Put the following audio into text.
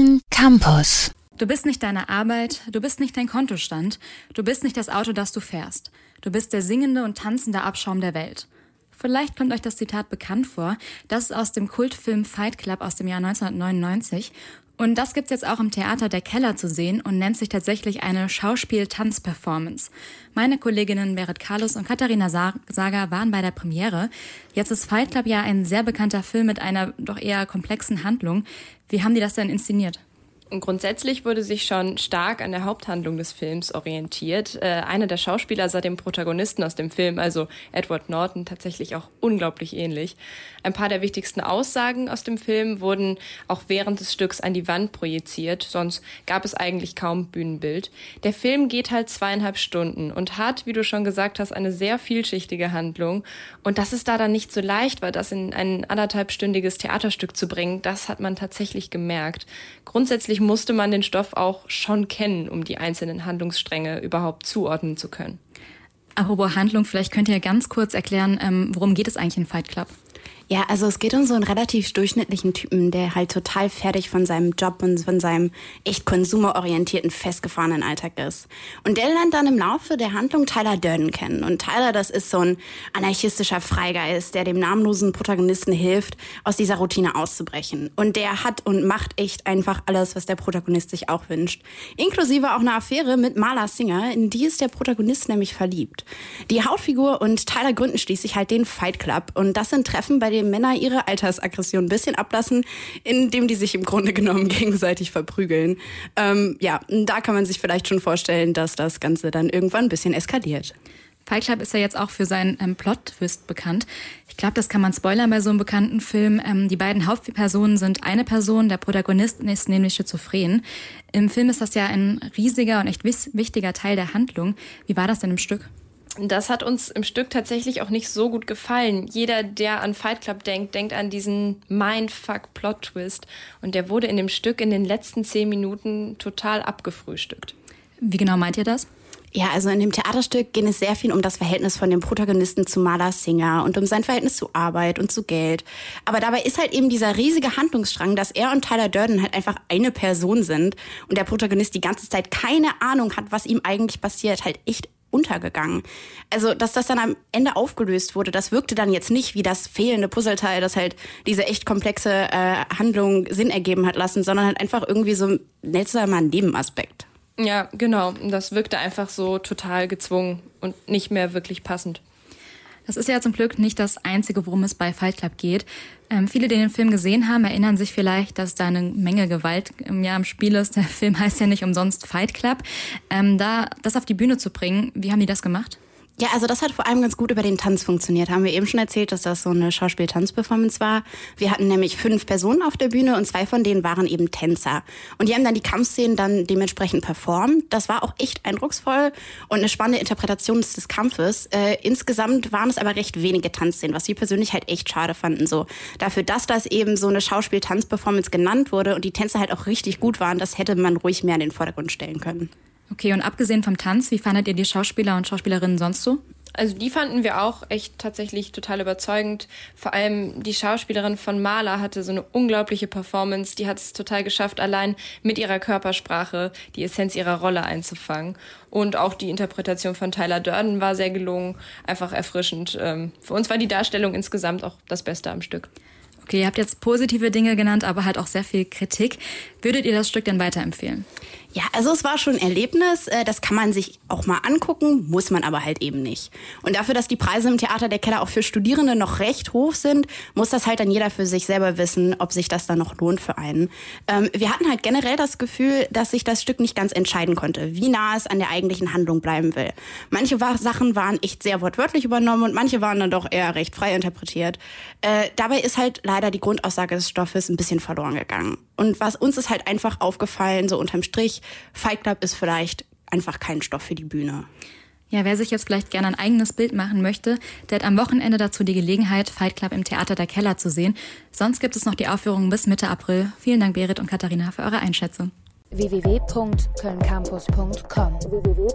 Köln Campus. Du bist nicht deine Arbeit, du bist nicht dein Kontostand, du bist nicht das Auto, das du fährst. Du bist der singende und tanzende Abschaum der Welt. Vielleicht kommt euch das Zitat bekannt vor. Das ist aus dem Kultfilm Fight Club aus dem Jahr 1999. Und das gibt's jetzt auch im Theater Der Keller zu sehen und nennt sich tatsächlich eine Schauspiel-Tanz-Performance. Meine Kolleginnen Berit Carlos und Katharina Sager waren bei der Premiere. Jetzt ist Fight Club ja ein sehr bekannter Film mit einer doch eher komplexen Handlung. Wie haben die das denn inszeniert? Grundsätzlich wurde sich schon stark an der Haupthandlung des Films orientiert. Äh, einer der Schauspieler sah dem Protagonisten aus dem Film, also Edward Norton, tatsächlich auch unglaublich ähnlich. Ein paar der wichtigsten Aussagen aus dem Film wurden auch während des Stücks an die Wand projiziert, sonst gab es eigentlich kaum Bühnenbild. Der Film geht halt zweieinhalb Stunden und hat, wie du schon gesagt hast, eine sehr vielschichtige Handlung. Und das ist da dann nicht so leicht, weil das in ein anderthalbstündiges Theaterstück zu bringen, das hat man tatsächlich gemerkt. Grundsätzlich musste man den Stoff auch schon kennen, um die einzelnen Handlungsstränge überhaupt zuordnen zu können. Apropos Handlung, vielleicht könnt ihr ganz kurz erklären, ähm, worum geht es eigentlich in Fight Club? Ja, also es geht um so einen relativ durchschnittlichen Typen, der halt total fertig von seinem Job und von seinem echt konsumerorientierten, festgefahrenen Alltag ist. Und der lernt dann im Laufe der Handlung Tyler Durden kennen. Und Tyler, das ist so ein anarchistischer Freigeist, der dem namenlosen Protagonisten hilft, aus dieser Routine auszubrechen. Und der hat und macht echt einfach alles, was der Protagonist sich auch wünscht. Inklusive auch eine Affäre mit Marla Singer, in die ist der Protagonist nämlich verliebt. Die Hauptfigur und Tyler gründen schließlich halt den Fight Club. Und das sind Treffen, bei denen dem Männer ihre Altersaggression ein bisschen ablassen, indem die sich im Grunde genommen gegenseitig verprügeln. Ähm, ja, da kann man sich vielleicht schon vorstellen, dass das Ganze dann irgendwann ein bisschen eskaliert. Fight Club ist ja jetzt auch für seinen ähm, Plot-Twist bekannt. Ich glaube, das kann man spoilern bei so einem bekannten Film. Ähm, die beiden Hauptpersonen sind eine Person, der Protagonist ist nämlich schizophren. Im Film ist das ja ein riesiger und echt wichtiger Teil der Handlung. Wie war das denn im Stück? Das hat uns im Stück tatsächlich auch nicht so gut gefallen. Jeder, der an Fight Club denkt, denkt an diesen Mindfuck-Plot-Twist. Und der wurde in dem Stück in den letzten zehn Minuten total abgefrühstückt. Wie genau meint ihr das? Ja, also in dem Theaterstück geht es sehr viel um das Verhältnis von dem Protagonisten zu Marla Singer und um sein Verhältnis zu Arbeit und zu Geld. Aber dabei ist halt eben dieser riesige Handlungsstrang, dass er und Tyler Durden halt einfach eine Person sind und der Protagonist die ganze Zeit keine Ahnung hat, was ihm eigentlich passiert, halt echt untergegangen. Also, dass das dann am Ende aufgelöst wurde, das wirkte dann jetzt nicht wie das fehlende Puzzleteil, das halt diese echt komplexe äh, Handlung Sinn ergeben hat lassen, sondern halt einfach irgendwie so ein netter Nebenaspekt. Ja, genau. Das wirkte einfach so total gezwungen und nicht mehr wirklich passend. Das ist ja zum Glück nicht das Einzige, worum es bei Fight Club geht. Ähm, viele, die den Film gesehen haben, erinnern sich vielleicht, dass da eine Menge Gewalt im Jahr im Spiel ist. Der Film heißt ja nicht umsonst Fight Club. Ähm, da das auf die Bühne zu bringen, wie haben die das gemacht? Ja, also das hat vor allem ganz gut über den Tanz funktioniert. Haben wir eben schon erzählt, dass das so eine Schauspiel-Tanz-Performance war. Wir hatten nämlich fünf Personen auf der Bühne und zwei von denen waren eben Tänzer. Und die haben dann die Kampfszenen dann dementsprechend performt. Das war auch echt eindrucksvoll und eine spannende Interpretation des Kampfes. Äh, insgesamt waren es aber recht wenige Tanzszenen, was wir persönlich halt echt schade fanden. So dafür, dass das eben so eine Schauspiel-Tanz-Performance genannt wurde und die Tänze halt auch richtig gut waren, das hätte man ruhig mehr in den Vordergrund stellen können. Okay, und abgesehen vom Tanz, wie fandet ihr die Schauspieler und Schauspielerinnen sonst so? Also die fanden wir auch echt tatsächlich total überzeugend. Vor allem die Schauspielerin von Maler hatte so eine unglaubliche Performance. Die hat es total geschafft, allein mit ihrer Körpersprache die Essenz ihrer Rolle einzufangen. Und auch die Interpretation von Tyler Durden war sehr gelungen, einfach erfrischend. Ähm, für uns war die Darstellung insgesamt auch das Beste am Stück. Okay, ihr habt jetzt positive Dinge genannt, aber halt auch sehr viel Kritik. Würdet ihr das Stück denn weiterempfehlen? Ja, also es war schon ein Erlebnis. Äh, das kann man sich auch mal angucken, muss man aber halt eben nicht. Und dafür, dass die Preise im Theater der Keller auch für Studierende noch recht hoch sind, muss das halt dann jeder für sich selber wissen, ob sich das dann noch lohnt für einen. Ähm, wir hatten halt generell das Gefühl, dass sich das Stück nicht ganz entscheiden konnte, wie nah es an der eigentlichen Handlung bleiben will. Manche Sachen waren echt sehr wortwörtlich übernommen und manche waren dann doch eher recht frei interpretiert. Äh, dabei ist halt leider die Grundaussage des Stoffes ein bisschen verloren gegangen. Und was uns ist halt einfach aufgefallen, so unterm Strich, Fight Club ist vielleicht einfach kein Stoff für die Bühne. Ja, wer sich jetzt vielleicht gerne ein eigenes Bild machen möchte, der hat am Wochenende dazu die Gelegenheit, Fight Club im Theater der Keller zu sehen. Sonst gibt es noch die Aufführung bis Mitte April. Vielen Dank, Berit und Katharina, für eure Einschätzung www.kölncampus.com www